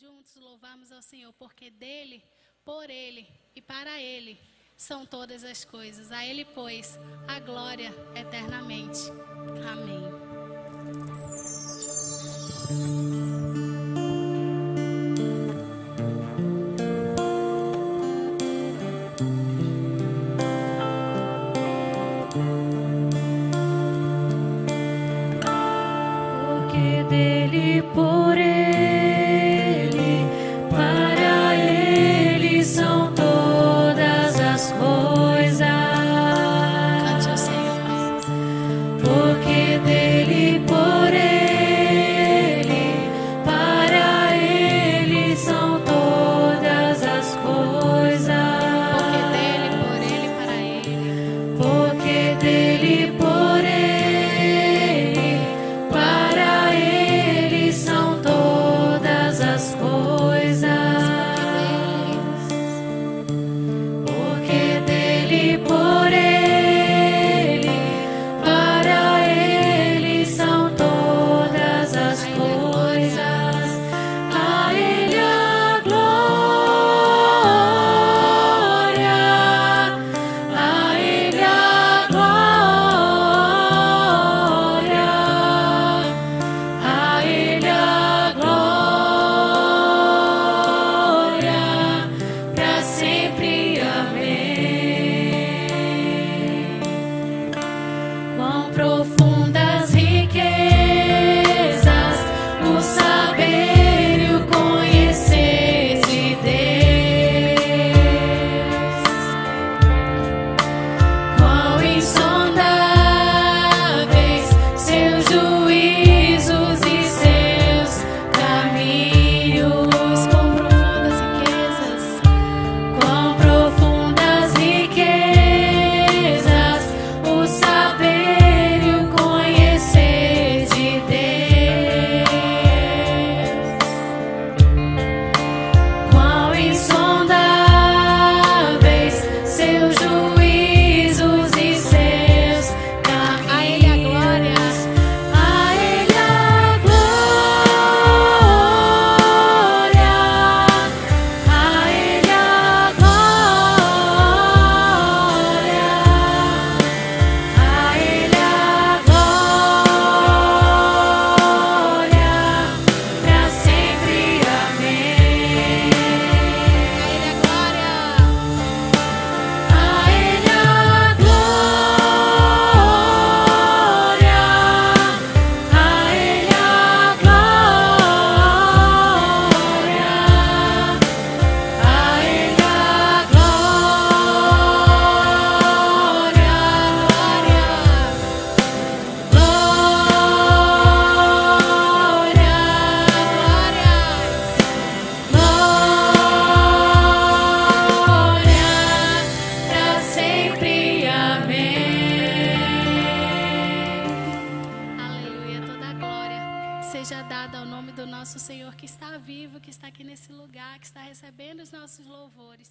juntos louvamos ao Senhor, porque dele, por ele e para ele são todas as coisas. A ele, pois, a glória eternamente. Amém. Porque dele por ele. seja dada ao nome do nosso Senhor que está vivo, que está aqui nesse lugar, que está recebendo os nossos louvores.